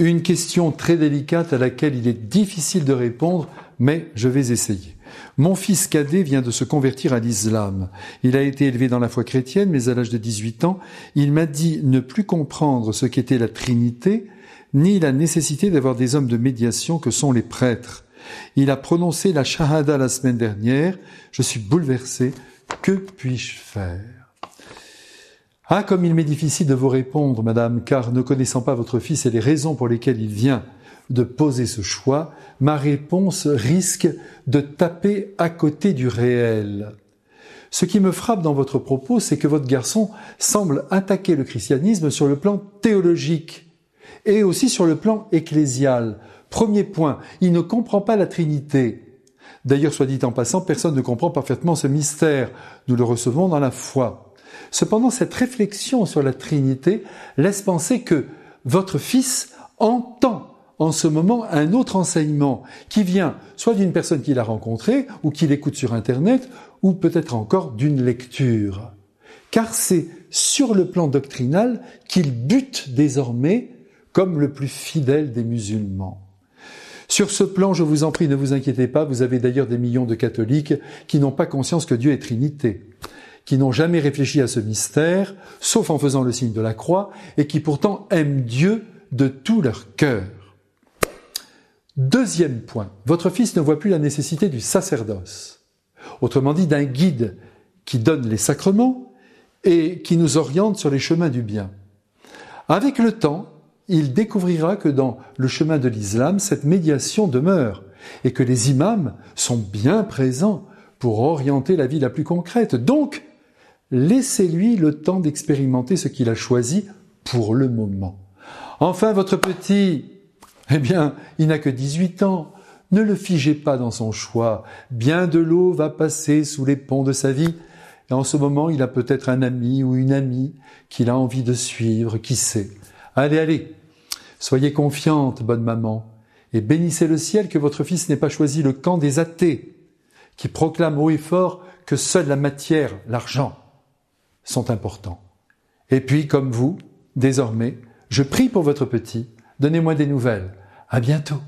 Une question très délicate à laquelle il est difficile de répondre, mais je vais essayer. Mon fils cadet vient de se convertir à l'islam. Il a été élevé dans la foi chrétienne, mais à l'âge de 18 ans, il m'a dit ne plus comprendre ce qu'était la Trinité, ni la nécessité d'avoir des hommes de médiation que sont les prêtres. Il a prononcé la Shahada la semaine dernière. Je suis bouleversé. Que puis-je faire? Ah, comme il m'est difficile de vous répondre, madame, car ne connaissant pas votre fils et les raisons pour lesquelles il vient de poser ce choix, ma réponse risque de taper à côté du réel. Ce qui me frappe dans votre propos, c'est que votre garçon semble attaquer le christianisme sur le plan théologique et aussi sur le plan ecclésial. Premier point, il ne comprend pas la Trinité. D'ailleurs, soit dit en passant, personne ne comprend parfaitement ce mystère. Nous le recevons dans la foi. Cependant, cette réflexion sur la Trinité laisse penser que votre fils entend en ce moment un autre enseignement qui vient soit d'une personne qu'il a rencontrée ou qu'il écoute sur Internet ou peut-être encore d'une lecture. Car c'est sur le plan doctrinal qu'il bute désormais comme le plus fidèle des musulmans. Sur ce plan, je vous en prie, ne vous inquiétez pas, vous avez d'ailleurs des millions de catholiques qui n'ont pas conscience que Dieu est Trinité, qui n'ont jamais réfléchi à ce mystère, sauf en faisant le signe de la croix, et qui pourtant aiment Dieu de tout leur cœur. Deuxième point, votre fils ne voit plus la nécessité du sacerdoce, autrement dit d'un guide qui donne les sacrements et qui nous oriente sur les chemins du bien. Avec le temps, il découvrira que dans le chemin de l'islam, cette médiation demeure et que les imams sont bien présents pour orienter la vie la plus concrète. Donc, laissez-lui le temps d'expérimenter ce qu'il a choisi pour le moment. Enfin, votre petit eh bien, il n'a que 18 ans. Ne le figez pas dans son choix. Bien de l'eau va passer sous les ponts de sa vie. Et en ce moment, il a peut-être un ami ou une amie qu'il a envie de suivre, qui sait. Allez, allez. Soyez confiante, bonne maman, et bénissez le ciel que votre fils n'ait pas choisi le camp des athées, qui proclament haut et fort que seule la matière, l'argent, sont importants. Et puis, comme vous, désormais, je prie pour votre petit, donnez-moi des nouvelles. À bientôt.